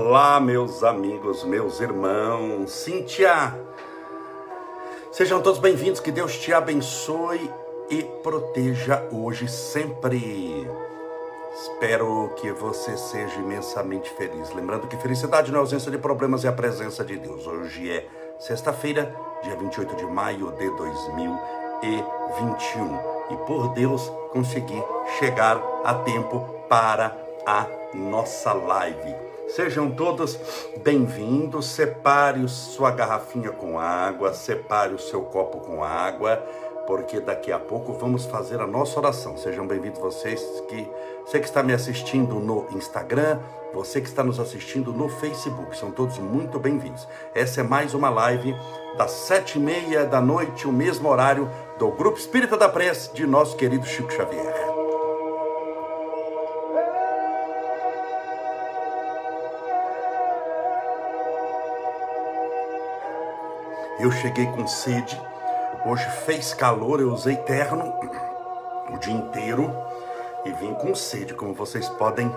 Olá, meus amigos, meus irmãos, Cíntia, sejam todos bem-vindos, que Deus te abençoe e proteja hoje sempre. Espero que você seja imensamente feliz. Lembrando que felicidade não é ausência de problemas, é a presença de Deus. Hoje é sexta-feira, dia 28 de maio de 2021. E por Deus consegui chegar a tempo para a nossa live. Sejam todos bem-vindos. Separe sua garrafinha com água, separe o seu copo com água, porque daqui a pouco vamos fazer a nossa oração. Sejam bem-vindos vocês que você que está me assistindo no Instagram, você que está nos assistindo no Facebook, são todos muito bem-vindos. Essa é mais uma live das sete e meia da noite, o mesmo horário do Grupo Espírita da Prece de nosso querido Chico Xavier. Eu cheguei com sede. Hoje fez calor, eu usei terno o dia inteiro e vim com sede, como vocês podem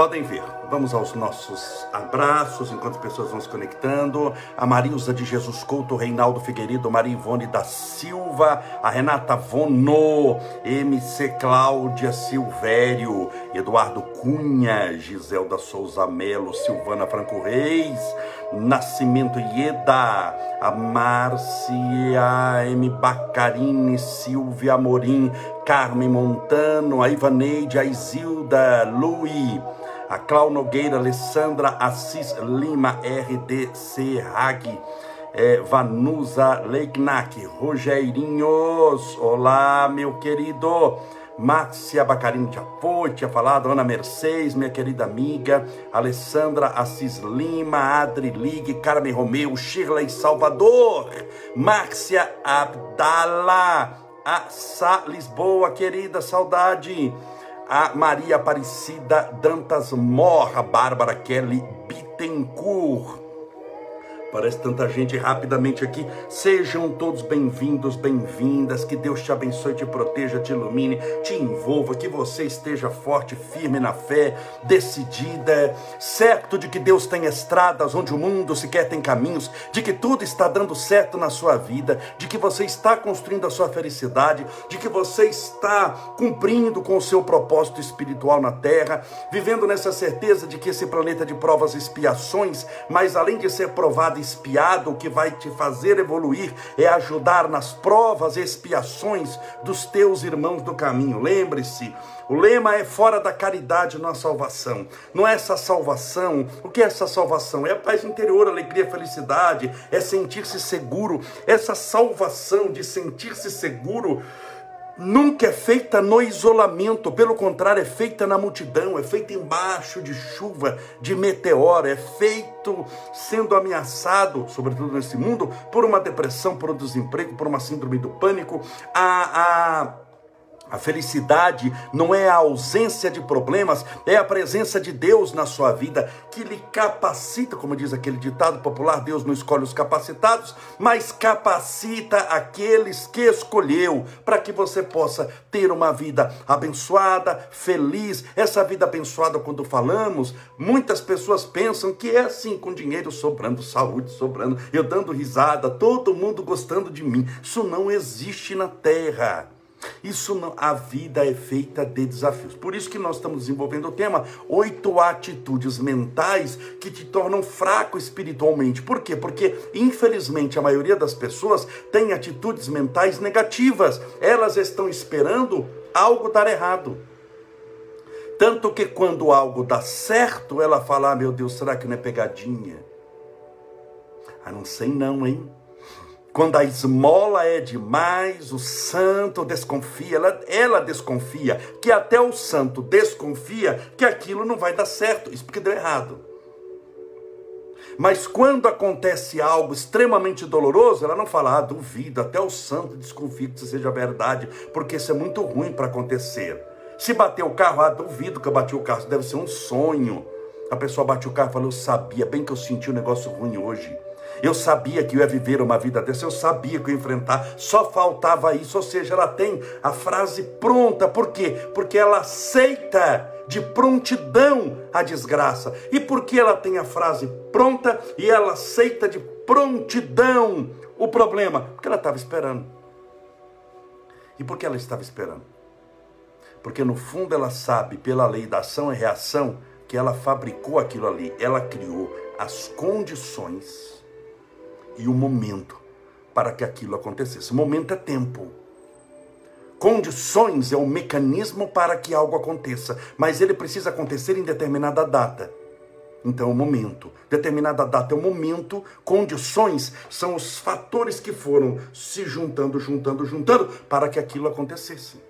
podem ver. Vamos aos nossos abraços enquanto as pessoas vão se conectando. A Marilza de Jesus Couto, Reinaldo Figueiredo, Maria Ivone da Silva, a Renata Vono, MC Cláudia Silvério, Eduardo Cunha, Giselda Souza Melo, Silvana Franco Reis, Nascimento Ieda, a Márcia M. Bacarini, Silvia Amorim, Carmen Montano, a Ivaneide, a Isilda, Lui, a Clau Nogueira, Alessandra Assis Lima, RDC Hag, é, Vanusa Leignac, Rogerinhos, olá meu querido, Márcia Bacarini já foi, tinha falado, Ana Mercedes, minha querida amiga, Alessandra Assis Lima, Adri Ligue, Carmen Romeu, Shirley Salvador, Márcia Abdala, a Sá Lisboa, querida, saudade, a Maria Aparecida Dantas Morra, Bárbara Kelly Bittencourt, Parece tanta gente rapidamente aqui. Sejam todos bem-vindos, bem-vindas. Que Deus te abençoe, te proteja, te ilumine, te envolva. Que você esteja forte, firme na fé, decidida, certo de que Deus tem estradas onde o mundo sequer tem caminhos, de que tudo está dando certo na sua vida, de que você está construindo a sua felicidade, de que você está cumprindo com o seu propósito espiritual na terra, vivendo nessa certeza de que esse planeta de provas e expiações, mas além de ser provado espiado, o que vai te fazer evoluir é ajudar nas provas e expiações dos teus irmãos do caminho. Lembre-se, o lema é fora da caridade não há salvação. Não é essa salvação. O que é essa salvação? É a paz interior, alegria, felicidade, é sentir-se seguro. Essa salvação de sentir-se seguro nunca é feita no isolamento, pelo contrário, é feita na multidão, é feita embaixo de chuva, de meteoro, é feito sendo ameaçado, sobretudo nesse mundo, por uma depressão, por um desemprego, por uma síndrome do pânico. A, a a felicidade não é a ausência de problemas, é a presença de Deus na sua vida que lhe capacita, como diz aquele ditado popular: Deus não escolhe os capacitados, mas capacita aqueles que escolheu para que você possa ter uma vida abençoada, feliz. Essa vida abençoada, quando falamos, muitas pessoas pensam que é assim, com dinheiro sobrando, saúde sobrando, eu dando risada, todo mundo gostando de mim. Isso não existe na terra. Isso não, a vida é feita de desafios. Por isso que nós estamos desenvolvendo o tema oito atitudes mentais que te tornam fraco espiritualmente. Por quê? Porque infelizmente a maioria das pessoas tem atitudes mentais negativas. Elas estão esperando algo dar errado. Tanto que quando algo dá certo, ela fala: ah, meu Deus, será que não é pegadinha? Ah, não sei não, hein? Quando a esmola é demais, o santo desconfia, ela, ela desconfia, que até o santo desconfia que aquilo não vai dar certo, isso porque deu errado. Mas quando acontece algo extremamente doloroso, ela não fala, ah, duvido, até o santo desconfia que isso seja verdade, porque isso é muito ruim para acontecer. Se bater o carro, ah, duvido que eu bati o carro, isso deve ser um sonho. A pessoa bate o carro e fala, eu sabia, bem que eu senti um negócio ruim hoje. Eu sabia que eu ia viver uma vida dessa, eu sabia que eu ia enfrentar, só faltava isso. Ou seja, ela tem a frase pronta, por quê? Porque ela aceita de prontidão à desgraça. E por que ela tem a frase pronta e ela aceita de prontidão o problema? Porque ela estava esperando. E por que ela estava esperando? Porque no fundo ela sabe, pela lei da ação e reação, que ela fabricou aquilo ali, ela criou as condições e o momento para que aquilo acontecesse. O momento é tempo. Condições é o mecanismo para que algo aconteça, mas ele precisa acontecer em determinada data. Então, é o momento. Determinada data é o momento, condições são os fatores que foram se juntando, juntando, juntando para que aquilo acontecesse.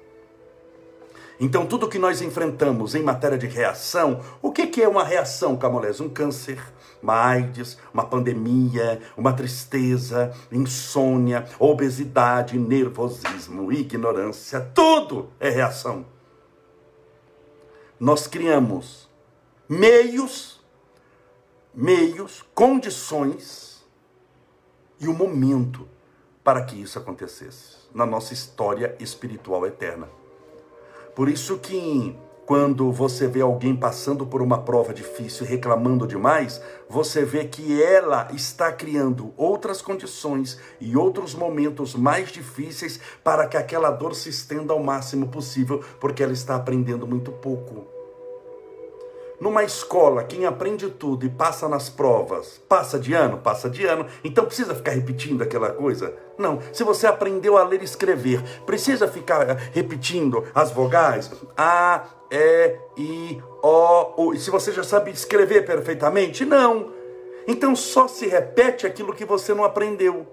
Então, tudo que nós enfrentamos em matéria de reação, o que, que é uma reação, Camolés? Um câncer, uma AIDS, uma pandemia, uma tristeza, insônia, obesidade, nervosismo, ignorância, tudo é reação. Nós criamos meios, meios, condições e o momento para que isso acontecesse na nossa história espiritual eterna. Por isso que quando você vê alguém passando por uma prova difícil e reclamando demais, você vê que ela está criando outras condições e outros momentos mais difíceis para que aquela dor se estenda ao máximo possível, porque ela está aprendendo muito pouco. Numa escola, quem aprende tudo e passa nas provas, passa de ano, passa de ano, então precisa ficar repetindo aquela coisa? Não. Se você aprendeu a ler e escrever, precisa ficar eh, repetindo as vogais? A, E, I, O, U. Se você já sabe escrever perfeitamente? Não. Então só se repete aquilo que você não aprendeu.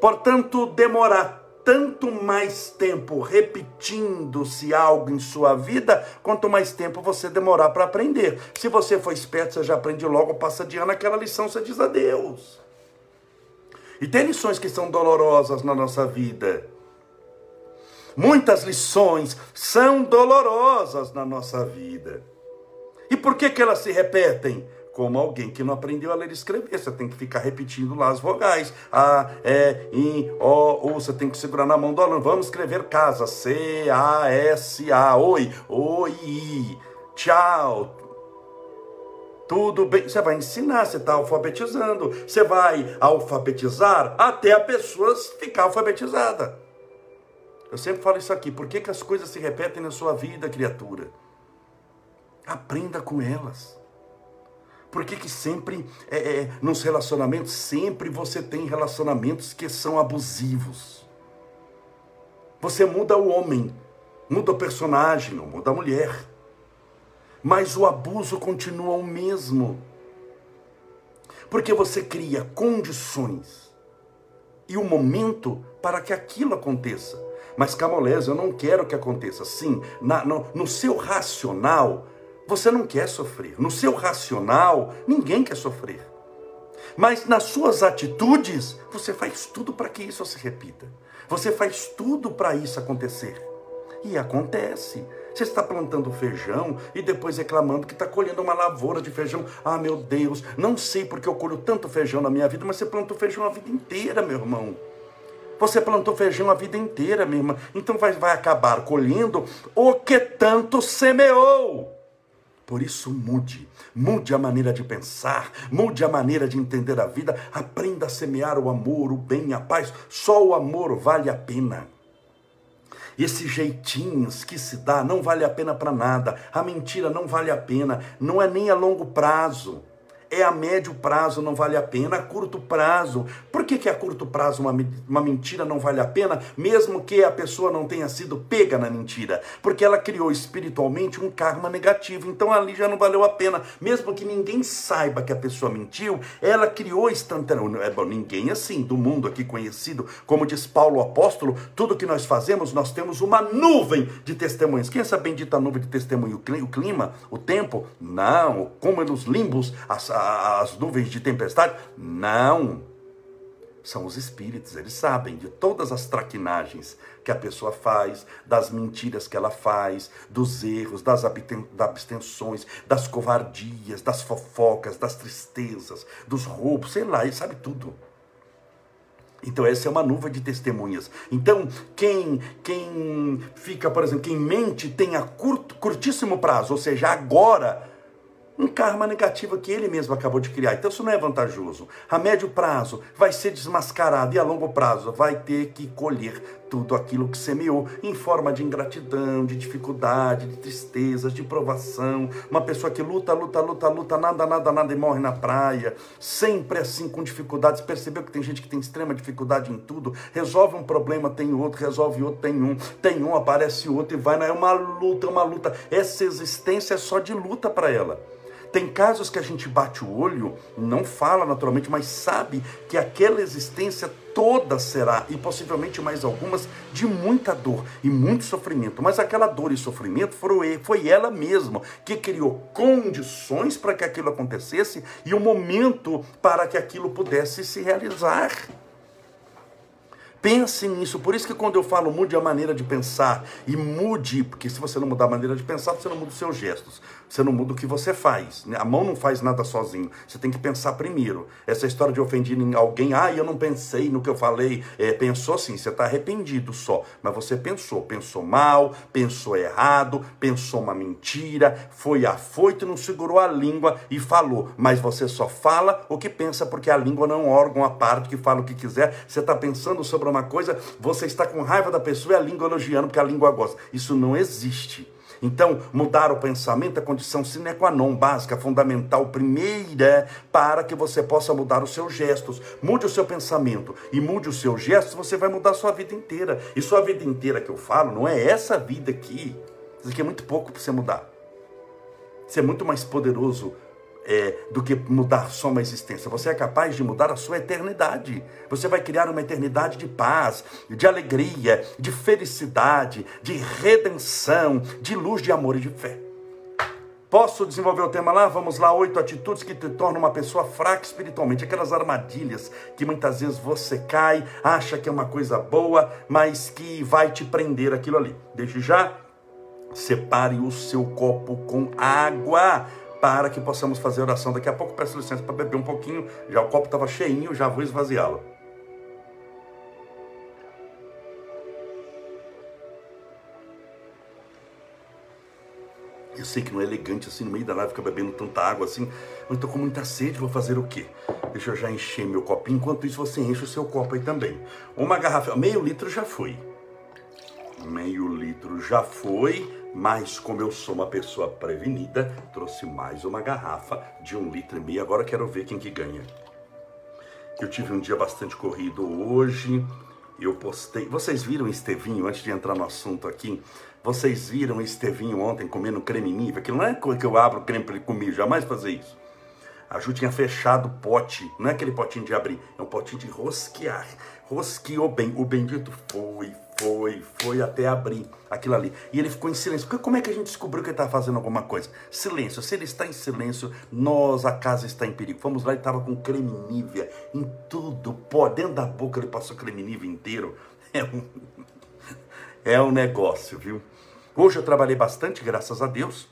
Portanto, demorar tanto mais tempo repetindo-se algo em sua vida, quanto mais tempo você demorar para aprender. Se você for esperto, você já aprende logo, passa de ano aquela lição, você diz adeus. E tem lições que são dolorosas na nossa vida. Muitas lições são dolorosas na nossa vida. E por que, que elas se repetem? Como alguém que não aprendeu a ler e escrever. Você tem que ficar repetindo lá as vogais. A, E, I, O, U. Você tem que segurar na mão do aluno. Vamos escrever casa. C, A, S, A. Oi, oi. Tchau. Tudo bem. Você vai ensinar, você está alfabetizando. Você vai alfabetizar até a pessoa ficar alfabetizada. Eu sempre falo isso aqui. Por que, que as coisas se repetem na sua vida, criatura? Aprenda com elas. Por que, que sempre, é, é, nos relacionamentos, sempre você tem relacionamentos que são abusivos? Você muda o homem, muda o personagem, muda a mulher. Mas o abuso continua o mesmo. Porque você cria condições e o momento para que aquilo aconteça. Mas Camolés, eu não quero que aconteça. Sim, na, no, no seu racional, você não quer sofrer. No seu racional, ninguém quer sofrer. Mas nas suas atitudes, você faz tudo para que isso se repita. Você faz tudo para isso acontecer. E acontece. Você está plantando feijão e depois reclamando que está colhendo uma lavoura de feijão. Ah, meu Deus, não sei porque eu colho tanto feijão na minha vida, mas você plantou feijão a vida inteira, meu irmão. Você plantou feijão a vida inteira, minha irmã. Então vai, vai acabar colhendo o que tanto semeou. Por isso, mude. Mude a maneira de pensar, mude a maneira de entender a vida. Aprenda a semear o amor, o bem, a paz. Só o amor vale a pena. Esses jeitinhos que se dá não vale a pena para nada. A mentira não vale a pena. Não é nem a longo prazo é a médio prazo não vale a pena, a curto prazo. Por que, que a curto prazo uma, uma mentira não vale a pena, mesmo que a pessoa não tenha sido pega na mentira? Porque ela criou espiritualmente um karma negativo, então ali já não valeu a pena. Mesmo que ninguém saiba que a pessoa mentiu, ela criou instantaneamente. É bom, ninguém assim, do mundo aqui conhecido, como diz Paulo apóstolo, tudo que nós fazemos, nós temos uma nuvem de testemunhos. Quem é essa bendita nuvem de testemunho? O clima? O tempo? Não, como nos limbos, as, as nuvens de tempestade? Não. São os espíritos, eles sabem de todas as traquinagens que a pessoa faz, das mentiras que ela faz, dos erros, das abstenções, das covardias, das fofocas, das tristezas, dos roubos, sei lá, ele sabe tudo. Então essa é uma nuvem de testemunhas. Então quem quem fica, por exemplo, quem mente tem a curto, curtíssimo prazo, ou seja, agora um karma negativo que ele mesmo acabou de criar. Então isso não é vantajoso. A médio prazo vai ser desmascarado e a longo prazo vai ter que colher tudo aquilo que semeou em forma de ingratidão, de dificuldade, de tristezas, de provação. Uma pessoa que luta, luta, luta, luta, nada, nada, nada e morre na praia, sempre assim com dificuldades. Percebeu que tem gente que tem extrema dificuldade em tudo, resolve um problema, tem outro, resolve outro, tem um, tem um, aparece outro e vai, é uma luta, é uma luta. Essa existência é só de luta para ela. Tem casos que a gente bate o olho, não fala naturalmente, mas sabe que aquela existência toda será, e possivelmente mais algumas, de muita dor e muito sofrimento. Mas aquela dor e sofrimento foi, foi ela mesma que criou condições para que aquilo acontecesse e o um momento para que aquilo pudesse se realizar. Pense nisso. Por isso que quando eu falo mude a maneira de pensar e mude, porque se você não mudar a maneira de pensar, você não muda os seus gestos. Você não muda o que você faz. Né? A mão não faz nada sozinho. Você tem que pensar primeiro. Essa história de ofender alguém, ah, eu não pensei no que eu falei. É, pensou sim, você está arrependido só. Mas você pensou. Pensou mal, pensou errado, pensou uma mentira, foi afoito, não segurou a língua e falou. Mas você só fala o que pensa, porque a língua não é um órgão à parte que fala o que quiser. Você está pensando sobre uma coisa, você está com raiva da pessoa e a língua elogiando porque a língua gosta. Isso não existe. Então, mudar o pensamento é condição sine qua non, básica, fundamental, primeira, para que você possa mudar os seus gestos. Mude o seu pensamento e mude os seus gestos, você vai mudar a sua vida inteira. E sua vida inteira que eu falo, não é essa vida aqui. Isso aqui é muito pouco para você mudar. Você é muito mais poderoso é, do que mudar só uma existência. Você é capaz de mudar a sua eternidade. Você vai criar uma eternidade de paz, de alegria, de felicidade, de redenção, de luz, de amor e de fé. Posso desenvolver o tema lá? Vamos lá, oito atitudes que te tornam uma pessoa fraca espiritualmente. Aquelas armadilhas que muitas vezes você cai, acha que é uma coisa boa, mas que vai te prender aquilo ali. Desde já, separe o seu copo com água para que possamos fazer oração. Daqui a pouco peço licença para beber um pouquinho. Já o copo estava cheinho, já vou esvaziá-lo. Eu sei que não é elegante assim no meio da live ficar bebendo tanta água assim, mas estou com muita sede, vou fazer o quê? Deixa eu já encher meu copinho, enquanto isso você enche o seu copo aí também. Uma garrafa, meio litro já foi. Meio litro já foi. Mas como eu sou uma pessoa prevenida, trouxe mais uma garrafa de um litro e meio. Agora quero ver quem que ganha. Eu tive um dia bastante corrido hoje. Eu postei. Vocês viram Estevinho, antes de entrar no assunto aqui? Vocês viram Estevinho ontem comendo creme nível? Aquilo não é que eu abro creme para ele comer, jamais fazer isso. A Ju tinha fechado o pote, não é aquele potinho de abrir, é um potinho de rosquear. Rosqueou bem, o bendito foi, foi, foi até abrir aquilo ali. E ele ficou em silêncio. Porque como é que a gente descobriu que ele estava fazendo alguma coisa? Silêncio. Se ele está em silêncio, nós, a casa está em perigo. Vamos lá, ele estava com creme nívea em tudo. Pô, dentro da boca ele passou creme nívea inteiro. É um, é um negócio, viu? Hoje eu trabalhei bastante, graças a Deus.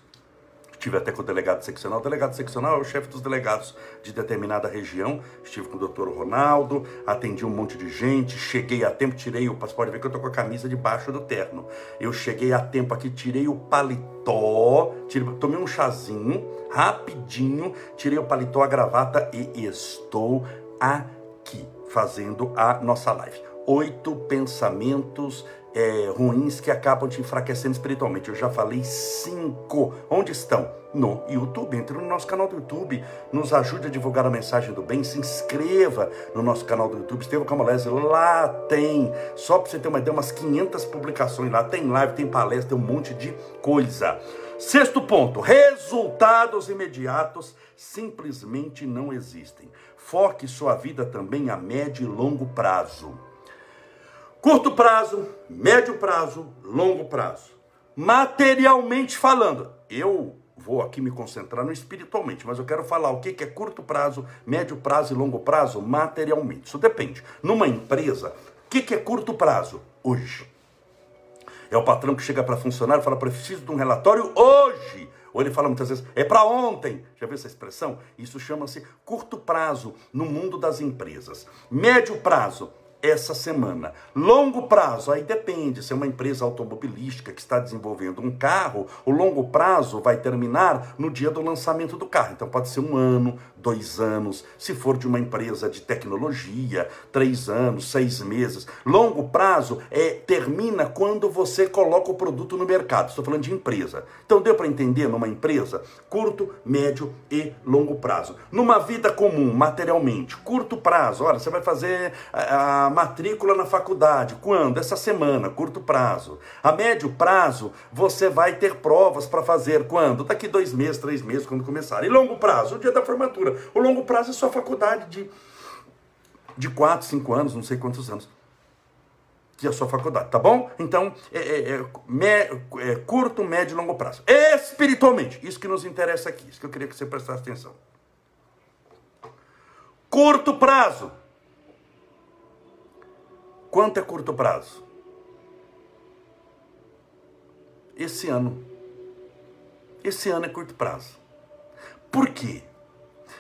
Estive até com o delegado seccional. O delegado seccional é o chefe dos delegados de determinada região. Estive com o doutor Ronaldo, atendi um monte de gente, cheguei a tempo, tirei o. Pode ver que eu tô com a camisa debaixo do terno. Eu cheguei a tempo aqui, tirei o paletó, tirei, tomei um chazinho, rapidinho, tirei o paletó, a gravata e estou aqui fazendo a nossa live. Oito pensamentos é, ruins que acabam te enfraquecendo espiritualmente. Eu já falei cinco. Onde estão? No YouTube. Entre no nosso canal do YouTube. Nos ajude a divulgar a mensagem do bem. Se inscreva no nosso canal do YouTube. Estevam Camolese. Lá tem. Só para você ter uma ideia, umas 500 publicações lá. Tem live, tem palestra, tem um monte de coisa. Sexto ponto: resultados imediatos simplesmente não existem. Foque sua vida também a médio e longo prazo. Curto prazo, médio prazo, longo prazo. Materialmente falando, eu vou aqui me concentrar no espiritualmente, mas eu quero falar o que é curto prazo, médio prazo e longo prazo materialmente. Isso depende. Numa empresa, o que é curto prazo? Hoje. É o patrão que chega para funcionário e fala: preciso de um relatório hoje. Ou ele fala muitas vezes, é para ontem. Já viu essa expressão? Isso chama-se curto prazo no mundo das empresas. Médio prazo, essa semana. Longo prazo, aí depende. Se é uma empresa automobilística que está desenvolvendo um carro, o longo prazo vai terminar no dia do lançamento do carro. Então pode ser um ano, dois anos. Se for de uma empresa de tecnologia, três anos, seis meses. Longo prazo é termina quando você coloca o produto no mercado. Estou falando de empresa. Então deu para entender numa empresa? Curto, médio e longo prazo. Numa vida comum, materialmente, curto prazo. Olha, você vai fazer a matrícula na faculdade. Quando? Essa semana, curto prazo. A médio prazo, você vai ter provas para fazer. Quando? Daqui dois meses, três meses, quando começar. E longo prazo, o dia da formatura. O longo prazo é sua faculdade de, de quatro, cinco anos, não sei quantos anos. Que é a sua faculdade, tá bom? Então, é, é, é, me, é curto, médio e longo prazo. Espiritualmente, isso que nos interessa aqui, isso que eu queria que você prestasse atenção. Curto prazo Quanto é curto prazo? Esse ano. Esse ano é curto prazo. Por quê?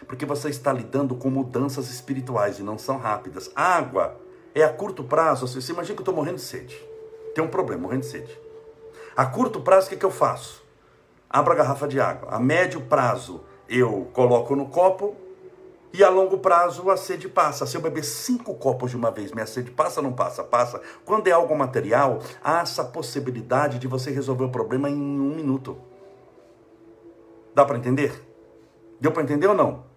Porque você está lidando com mudanças espirituais e não são rápidas. Água é a curto prazo. Você imagina que eu estou morrendo de sede. Tem um problema, morrendo de sede. A curto prazo, o que, que eu faço? Abro a garrafa de água. A médio prazo, eu coloco no copo, e a longo prazo a sede passa. Se eu beber cinco copos de uma vez, minha sede passa não passa? Passa. Quando é algo material, há essa possibilidade de você resolver o problema em um minuto. Dá para entender? Deu para entender ou não?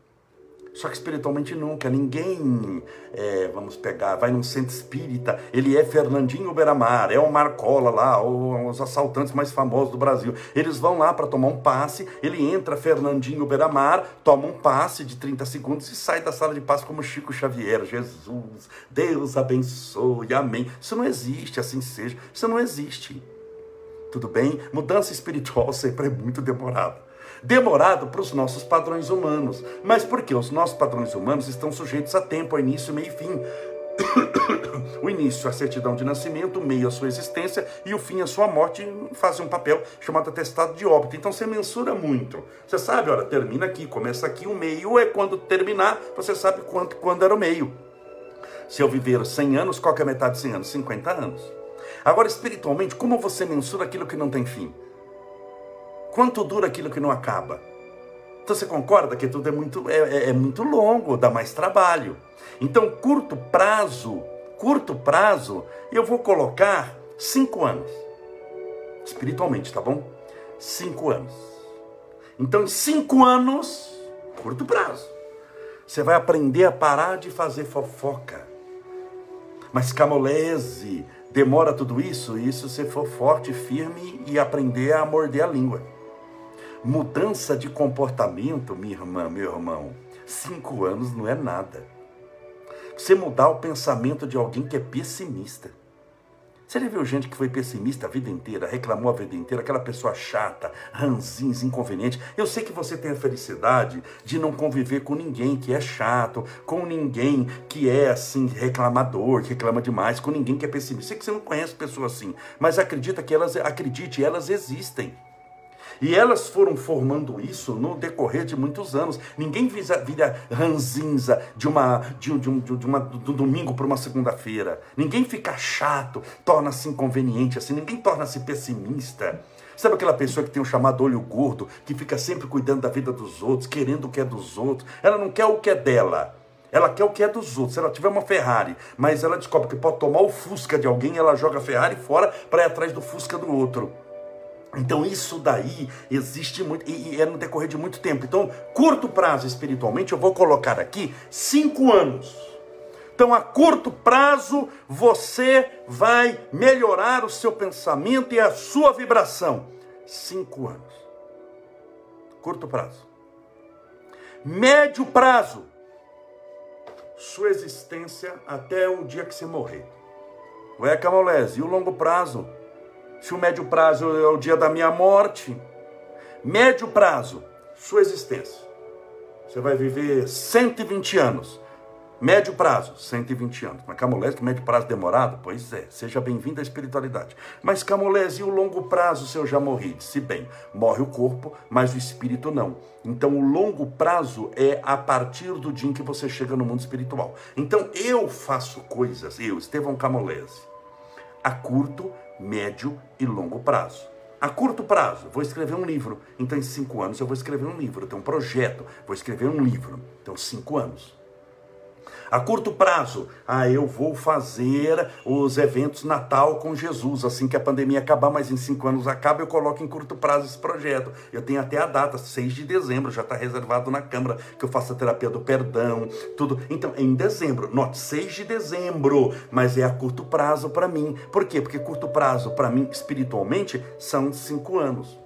Só que espiritualmente nunca. Ninguém, é, vamos pegar, vai num centro espírita, ele é Fernandinho Beramar, é o Marcola lá, os assaltantes mais famosos do Brasil. Eles vão lá para tomar um passe, ele entra Fernandinho Beramar, toma um passe de 30 segundos e sai da sala de passe como Chico Xavier. Jesus, Deus abençoe, amém. Isso não existe, assim seja. Isso não existe. Tudo bem? Mudança espiritual sempre é muito demorada demorado para os nossos padrões humanos. Mas por quê? Os nossos padrões humanos estão sujeitos a tempo, a início, meio e fim. o início, a certidão de nascimento, o meio, a sua existência e o fim, a sua morte, fazem um papel chamado atestado de óbito. Então você mensura muito. Você sabe, olha, termina aqui, começa aqui, o meio é quando terminar, você sabe quanto, quando era o meio. Se eu viver 100 anos, qual é a metade de 100 anos? 50 anos. Agora, espiritualmente, como você mensura aquilo que não tem fim? Quanto dura aquilo que não acaba? Então você concorda que tudo é muito, é, é, é muito longo, dá mais trabalho. Então, curto prazo, curto prazo, eu vou colocar cinco anos. Espiritualmente, tá bom? Cinco anos. Então, em cinco anos, curto prazo, você vai aprender a parar de fazer fofoca. Mas camolese, demora tudo isso? Isso se for forte, firme e aprender a morder a língua. Mudança de comportamento, minha irmã, meu irmão, cinco anos não é nada. Você mudar o pensamento de alguém que é pessimista. Você já viu gente que foi pessimista a vida inteira, reclamou a vida inteira, aquela pessoa chata, ranzins, inconveniente. Eu sei que você tem a felicidade de não conviver com ninguém que é chato, com ninguém que é assim, reclamador, que reclama demais, com ninguém que é pessimista. Sei que você não conhece pessoas assim, mas acredita que elas, acredite, elas existem. E elas foram formando isso no decorrer de muitos anos. Ninguém vira ranzinza de uma de, de, de, de uma, do domingo para uma segunda-feira. Ninguém fica chato, torna-se inconveniente assim. Ninguém torna-se pessimista. Sabe aquela pessoa que tem o um chamado olho gordo, que fica sempre cuidando da vida dos outros, querendo o que é dos outros? Ela não quer o que é dela. Ela quer o que é dos outros. Se ela tiver uma Ferrari, mas ela descobre que pode tomar o Fusca de alguém, ela joga a Ferrari fora para ir atrás do Fusca do outro. Então isso daí existe muito e, é no decorrer de muito tempo. Então, curto prazo espiritualmente, eu vou colocar aqui cinco anos. Então, a curto prazo, você vai melhorar o seu pensamento e a sua vibração. Cinco anos. Curto prazo. Médio prazo. Sua existência até o dia que você morrer. Ué, Camolese, e o longo prazo? Se o médio prazo é o dia da minha morte. Médio prazo, sua existência. Você vai viver 120 anos. Médio prazo, 120 anos. Mas Camolese, que médio prazo demorado? Pois é, seja bem-vindo à espiritualidade. Mas Camolese, e o longo prazo se eu já morri? Disse bem, morre o corpo, mas o espírito não. Então o longo prazo é a partir do dia em que você chega no mundo espiritual. Então eu faço coisas, eu, Estevão Camolese, a curto, médio e longo prazo. A curto prazo, vou escrever um livro. Então, em cinco anos, eu vou escrever um livro. Eu tenho um projeto, vou escrever um livro. Então, cinco anos. A curto prazo, ah, eu vou fazer os eventos Natal com Jesus, assim que a pandemia acabar, mas em cinco anos acaba, eu coloco em curto prazo esse projeto. Eu tenho até a data, 6 de dezembro, já está reservado na Câmara, que eu faço a terapia do perdão, tudo. Então, em dezembro, note, 6 de dezembro, mas é a curto prazo para mim. Por quê? Porque curto prazo, para mim, espiritualmente, são cinco anos.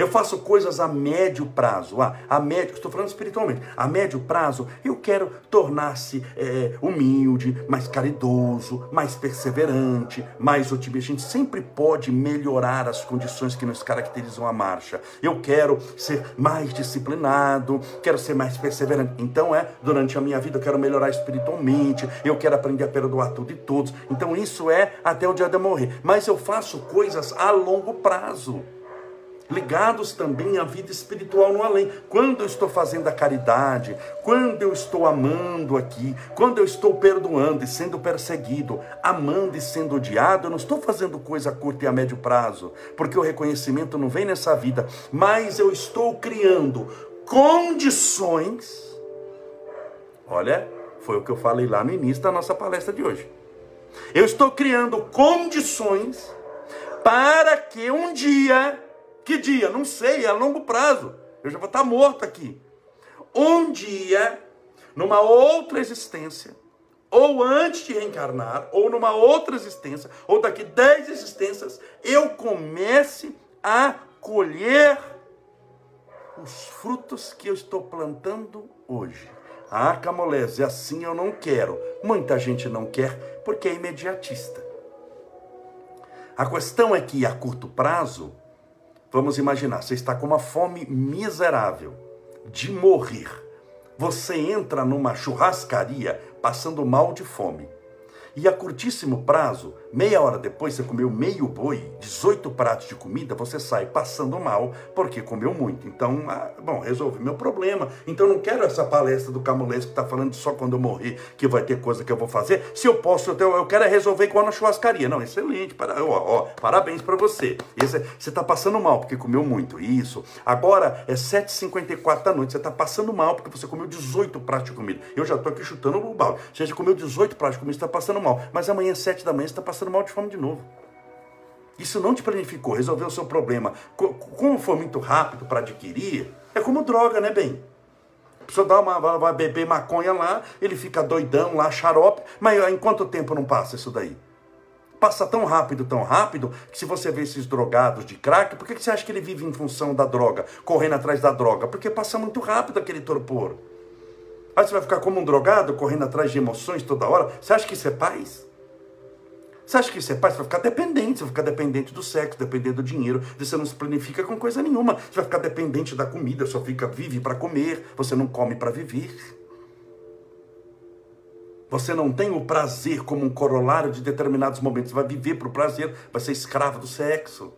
Eu faço coisas a médio prazo, a, a médio, estou falando espiritualmente, a médio prazo eu quero tornar-se é, humilde, mais caridoso, mais perseverante, mais otimista. A gente sempre pode melhorar as condições que nos caracterizam a marcha. Eu quero ser mais disciplinado, quero ser mais perseverante. Então é, durante a minha vida eu quero melhorar espiritualmente, eu quero aprender a perdoar tudo e todos. Então isso é até o dia de eu morrer. Mas eu faço coisas a longo prazo ligados também à vida espiritual no além. Quando eu estou fazendo a caridade, quando eu estou amando aqui, quando eu estou perdoando e sendo perseguido, amando e sendo odiado, eu não estou fazendo coisa a curto e a médio prazo, porque o reconhecimento não vem nessa vida, mas eu estou criando condições. Olha, foi o que eu falei lá no início da nossa palestra de hoje. Eu estou criando condições para que um dia que dia? Não sei, é a longo prazo. Eu já vou estar morto aqui. Um dia, numa outra existência, ou antes de reencarnar, ou numa outra existência, ou daqui dez existências, eu comece a colher os frutos que eu estou plantando hoje. Ah, Camolese, assim eu não quero. Muita gente não quer porque é imediatista. A questão é que a curto prazo Vamos imaginar, você está com uma fome miserável de morrer. Você entra numa churrascaria passando mal de fome. E a curtíssimo prazo, meia hora depois você comeu meio boi, 18 pratos de comida, você sai passando mal porque comeu muito. Então, ah, bom, resolvi meu problema. Então não quero essa palestra do Camulês que está falando só quando eu morrer que vai ter coisa que eu vou fazer. Se eu posso, eu, eu quero é resolver igual na churrascaria. Não, excelente, para, ó, ó, parabéns para você. Esse, você está passando mal porque comeu muito, isso. Agora é 7h54 da noite, você está passando mal porque você comeu 18 pratos de comida. Eu já estou aqui chutando o balde. Você já comeu 18 pratos de comida, está passando mal. Mas amanhã, sete da manhã, você está passando mal de fome de novo. Isso não te planificou, resolveu o seu problema. Como foi muito rápido para adquirir, é como droga, né, bem? A dá uma, vai beber maconha lá, ele fica doidão lá, xarope, mas em quanto tempo não passa isso daí? Passa tão rápido, tão rápido, que se você vê esses drogados de crack, por que você acha que ele vive em função da droga, correndo atrás da droga? Porque passa muito rápido aquele torpor. Aí você vai ficar como um drogado, correndo atrás de emoções toda hora. Você acha que isso é paz? Você acha que isso é paz? Você vai ficar dependente, você vai ficar dependente do sexo, dependente do dinheiro. Você não se planifica com coisa nenhuma. Você vai ficar dependente da comida, só fica vive para comer, você não come para viver. Você não tem o prazer como um corolário de determinados momentos. Você vai viver para o prazer, vai ser escravo do sexo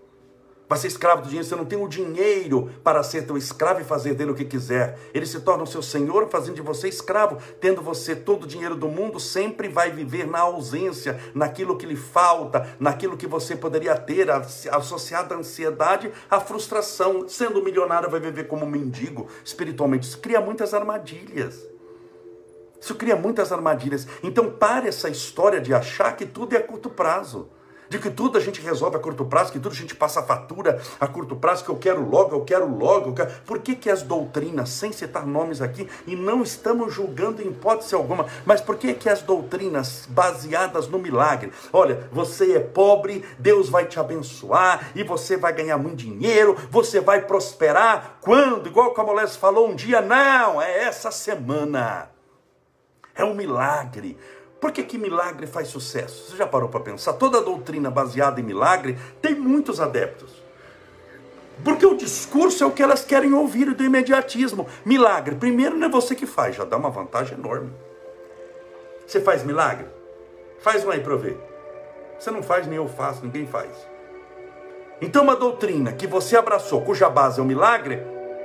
vai ser escravo do dinheiro, você não tem o dinheiro para ser teu escravo e fazer dele o que quiser. Ele se torna o seu senhor, fazendo de você escravo, tendo você todo o dinheiro do mundo, sempre vai viver na ausência, naquilo que lhe falta, naquilo que você poderia ter, associado à ansiedade, à frustração. Sendo milionário, vai viver como mendigo espiritualmente. Isso cria muitas armadilhas. Isso cria muitas armadilhas. Então pare essa história de achar que tudo é a curto prazo de que tudo a gente resolve a curto prazo, que tudo a gente passa a fatura a curto prazo, que eu quero logo, eu quero logo. Eu quero... Por que, que as doutrinas, sem citar nomes aqui, e não estamos julgando em hipótese alguma, mas por que, que as doutrinas baseadas no milagre? Olha, você é pobre, Deus vai te abençoar e você vai ganhar muito dinheiro, você vai prosperar. Quando? Igual o Camolés falou um dia, não, é essa semana. É um milagre. Por que, que milagre faz sucesso? Você já parou para pensar? Toda doutrina baseada em milagre tem muitos adeptos. Porque o discurso é o que elas querem ouvir do imediatismo. Milagre, primeiro não é você que faz, já dá uma vantagem enorme. Você faz milagre? Faz um aí para ver. Você não faz, nem eu faço, ninguém faz. Então, uma doutrina que você abraçou, cuja base é o milagre,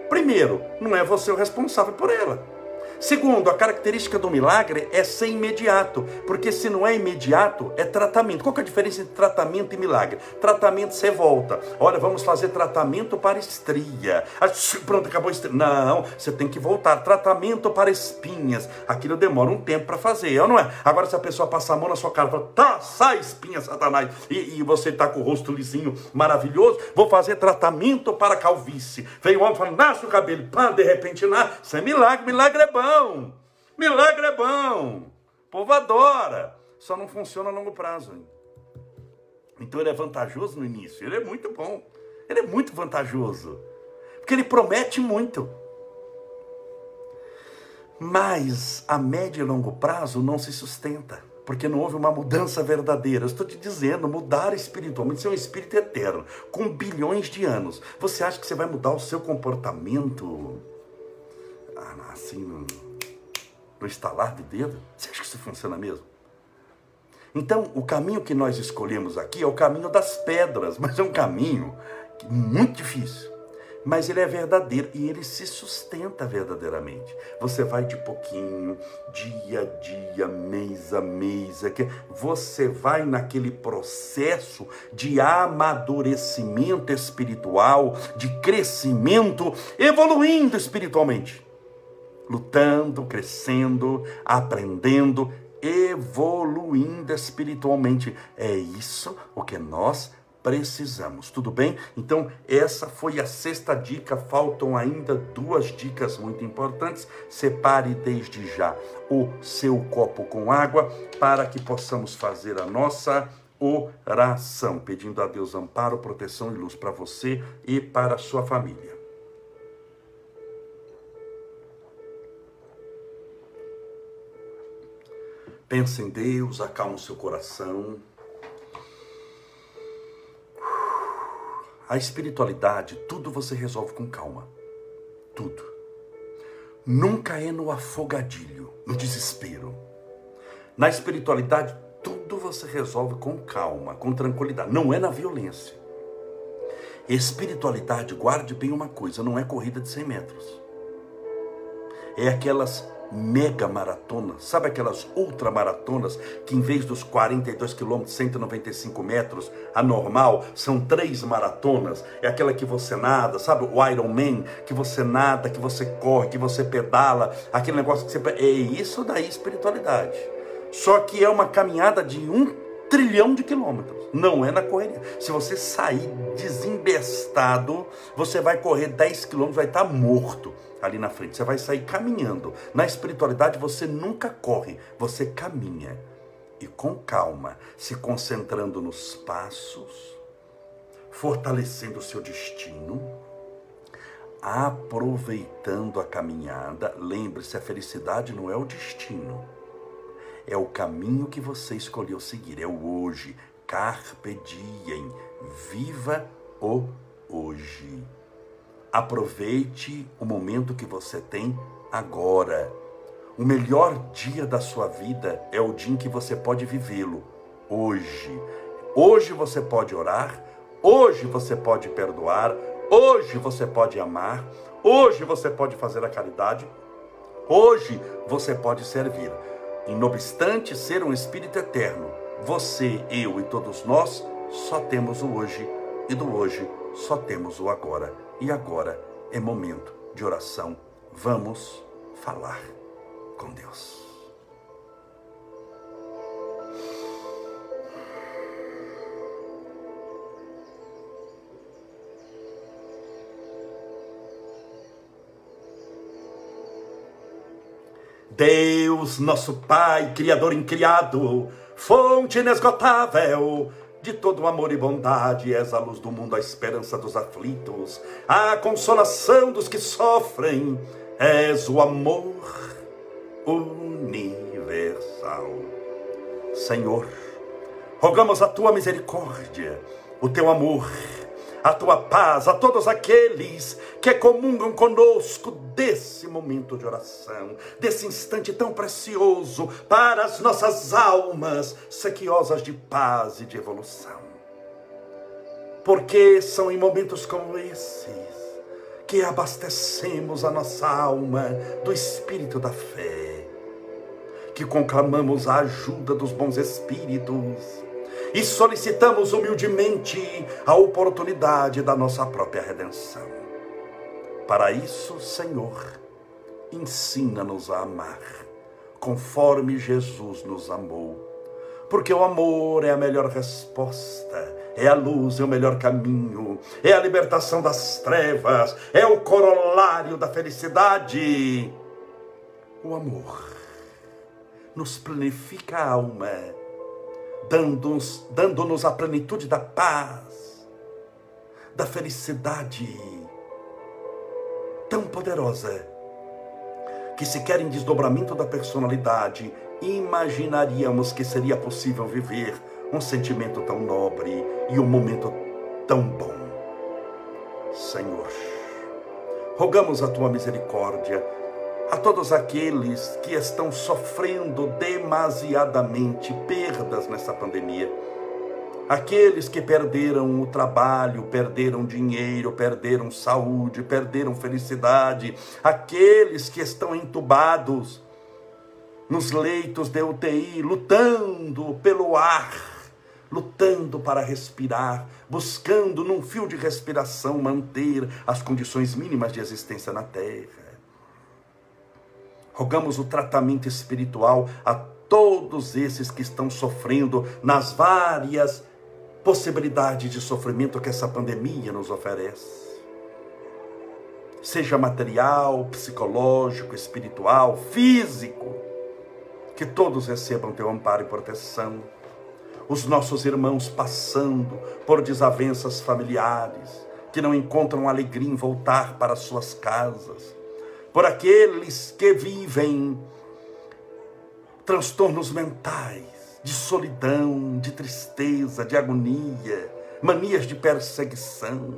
primeiro, não é você o responsável por ela. Segundo, a característica do milagre é ser imediato, porque se não é imediato, é tratamento. Qual que é a diferença entre tratamento e milagre? Tratamento você volta. Olha, vamos fazer tratamento para estria. Ah, pronto, acabou a estria. Não, você tem que voltar. Tratamento para espinhas. Aquilo demora um tempo para fazer, não é? Agora, se a pessoa passar a mão na sua cara e fala, tá, sai espinha, Satanás, e, e você está com o rosto lisinho, maravilhoso, vou fazer tratamento para calvície. Vem o homem e fala, nasce o cabelo, pá, de repente nasce. Isso é milagre, milagre é bom bom. Milagre é bom. O povo adora. Só não funciona a longo prazo. Hein? Então ele é vantajoso no início. Ele é muito bom. Ele é muito vantajoso. Porque ele promete muito. Mas a médio e longo prazo não se sustenta. Porque não houve uma mudança verdadeira. Eu estou te dizendo, mudar espiritualmente. Você é um espírito eterno, com bilhões de anos. Você acha que você vai mudar o seu comportamento? Assim no, no estalar do dedo? Você acha que isso funciona mesmo? Então, o caminho que nós escolhemos aqui é o caminho das pedras, mas é um caminho muito difícil. Mas ele é verdadeiro e ele se sustenta verdadeiramente. Você vai de pouquinho, dia a dia, mês a mês, você vai naquele processo de amadurecimento espiritual, de crescimento, evoluindo espiritualmente lutando, crescendo, aprendendo, evoluindo espiritualmente. É isso o que nós precisamos. Tudo bem? Então, essa foi a sexta dica. Faltam ainda duas dicas muito importantes. Separe desde já o seu copo com água para que possamos fazer a nossa oração, pedindo a Deus amparo, proteção e luz para você e para a sua família. Pensa em Deus, acalma o seu coração. A espiritualidade, tudo você resolve com calma. Tudo. Nunca é no afogadilho, no desespero. Na espiritualidade, tudo você resolve com calma, com tranquilidade. Não é na violência. Espiritualidade, guarde bem uma coisa: não é corrida de 100 metros. É aquelas mega maratona, sabe aquelas ultramaratonas que em vez dos 42 quilômetros, 195 metros, a normal, são três maratonas, é aquela que você nada, sabe? O Iron Man, que você nada, que você corre, que você pedala, aquele negócio que você... É isso daí espiritualidade. Só que é uma caminhada de um trilhão de quilômetros. Não é na correria. Se você sair desembestado, você vai correr 10 quilômetros, vai estar morto ali na frente. Você vai sair caminhando. Na espiritualidade você nunca corre, você caminha. E com calma, se concentrando nos passos, fortalecendo o seu destino, aproveitando a caminhada. Lembre-se, a felicidade não é o destino. É o caminho que você escolheu seguir, é o hoje. Carpe diem, viva o hoje. Aproveite o momento que você tem agora. O melhor dia da sua vida é o dia em que você pode vivê-lo, hoje. Hoje você pode orar, hoje você pode perdoar, hoje você pode amar, hoje você pode fazer a caridade, hoje você pode servir. E não obstante ser um espírito eterno, você, eu e todos nós só temos o hoje e do hoje só temos o agora e agora é momento de oração. Vamos falar com Deus. Deus, nosso Pai, Criador incriado, fonte inesgotável, de todo amor e bondade, és a luz do mundo, a esperança dos aflitos, a consolação dos que sofrem, és o amor universal. Senhor, rogamos a tua misericórdia, o teu amor, a tua paz a todos aqueles que comungam conosco desse momento de oração, desse instante tão precioso para as nossas almas sequiosas de paz e de evolução. Porque são em momentos como esses que abastecemos a nossa alma do espírito da fé, que conclamamos a ajuda dos bons espíritos e solicitamos humildemente a oportunidade da nossa própria redenção. Para isso, Senhor, ensina-nos a amar, conforme Jesus nos amou. Porque o amor é a melhor resposta, é a luz, é o melhor caminho, é a libertação das trevas, é o corolário da felicidade. O amor nos planifica a alma dando-nos dando a plenitude da paz, da felicidade tão poderosa que se quer em desdobramento da personalidade, imaginaríamos que seria possível viver um sentimento tão nobre e um momento tão bom. Senhor, rogamos a tua misericórdia a todos aqueles que estão sofrendo demasiadamente perdas nessa pandemia. Aqueles que perderam o trabalho, perderam dinheiro, perderam saúde, perderam felicidade. Aqueles que estão entubados nos leitos de UTI, lutando pelo ar, lutando para respirar, buscando num fio de respiração manter as condições mínimas de existência na Terra. Rogamos o tratamento espiritual a todos esses que estão sofrendo nas várias possibilidades de sofrimento que essa pandemia nos oferece. Seja material, psicológico, espiritual, físico, que todos recebam teu amparo e proteção. Os nossos irmãos passando por desavenças familiares, que não encontram alegria em voltar para suas casas por aqueles que vivem transtornos mentais, de solidão, de tristeza, de agonia, manias de perseguição.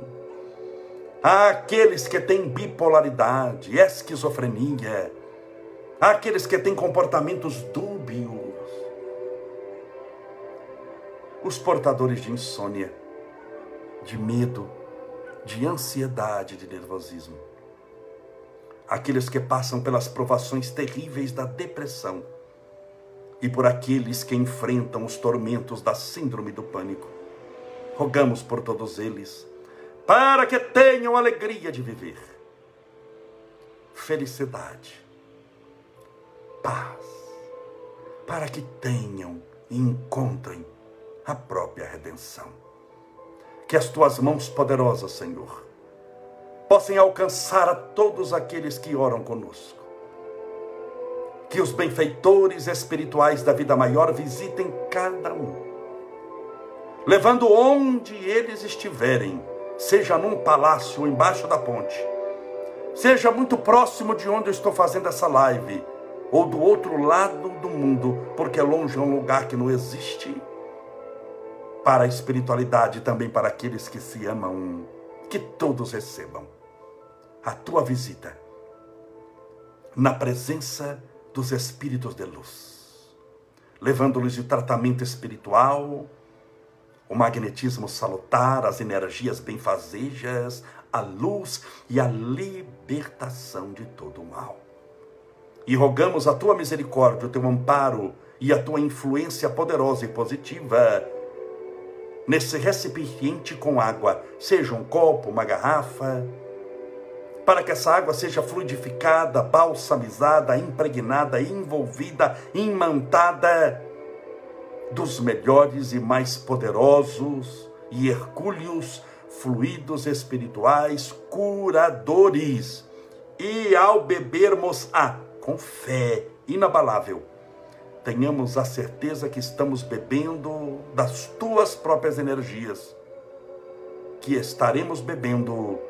Há aqueles que têm bipolaridade, esquizofrenia, há aqueles que têm comportamentos dúbios, os portadores de insônia, de medo, de ansiedade, de nervosismo aqueles que passam pelas provações terríveis da depressão e por aqueles que enfrentam os tormentos da síndrome do pânico. Rogamos por todos eles, para que tenham alegria de viver, felicidade, paz, para que tenham e encontrem a própria redenção. Que as tuas mãos poderosas, Senhor, possam alcançar a todos aqueles que oram conosco. Que os benfeitores espirituais da vida maior visitem cada um, levando onde eles estiverem, seja num palácio ou embaixo da ponte, seja muito próximo de onde eu estou fazendo essa live, ou do outro lado do mundo, porque longe é um lugar que não existe, para a espiritualidade e também para aqueles que se amam, que todos recebam a tua visita na presença dos espíritos de luz, levando-lhes o tratamento espiritual, o magnetismo salutar, as energias benfazejas, a luz e a libertação de todo o mal. E rogamos a tua misericórdia, o teu amparo e a tua influência poderosa e positiva nesse recipiente com água, seja um copo, uma garrafa, para que essa água seja fluidificada, balsamizada, impregnada, envolvida, imantada dos melhores e mais poderosos e hercúleos fluidos espirituais curadores. E ao bebermos a com fé inabalável, tenhamos a certeza que estamos bebendo das tuas próprias energias, que estaremos bebendo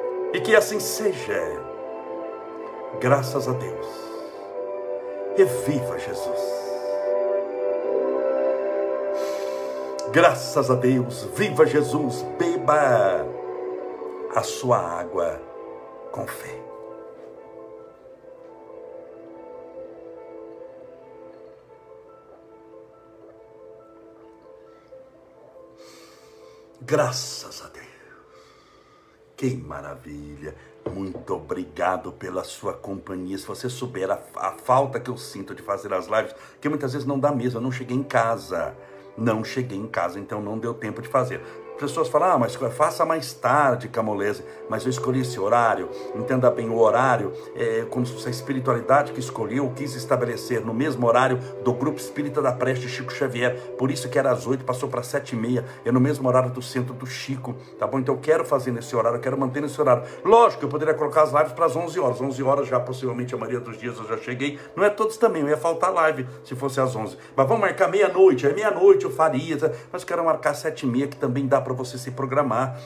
E que assim seja. Graças a Deus. E viva Jesus. Graças a Deus, viva Jesus, beba a sua água com fé. Graças a Deus. Que maravilha. Muito obrigado pela sua companhia. Se você souber a, a, falta que eu sinto de fazer as lives, que muitas vezes não dá mesmo, eu não cheguei em casa. Não cheguei em casa, então não deu tempo de fazer pessoas falam, ah, mas faça mais tarde, Camolese, mas eu escolhi esse horário, entenda bem, o horário é como se a espiritualidade que escolheu, quis estabelecer no mesmo horário do grupo espírita da Preste Chico Xavier, por isso que era às oito, passou para sete e meia, é no mesmo horário do centro do Chico, tá bom? Então eu quero fazer nesse horário, eu quero manter nesse horário. Lógico, eu poderia colocar as lives para as onze horas, onze horas já possivelmente a maioria dos dias eu já cheguei, não é todos também, eu ia faltar live se fosse às onze, mas vamos marcar meia-noite, é meia-noite eu faria, mas eu quero marcar sete e meia que também dá para para você se programar.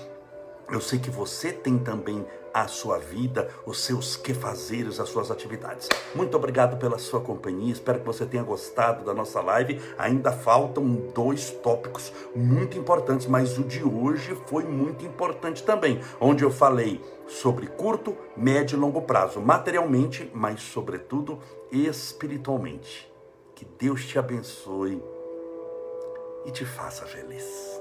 Eu sei que você tem também a sua vida, os seus quefazeres, as suas atividades. Muito obrigado pela sua companhia. Espero que você tenha gostado da nossa live. Ainda faltam dois tópicos muito importantes, mas o de hoje foi muito importante também, onde eu falei sobre curto, médio e longo prazo, materialmente, mas sobretudo espiritualmente. Que Deus te abençoe e te faça feliz.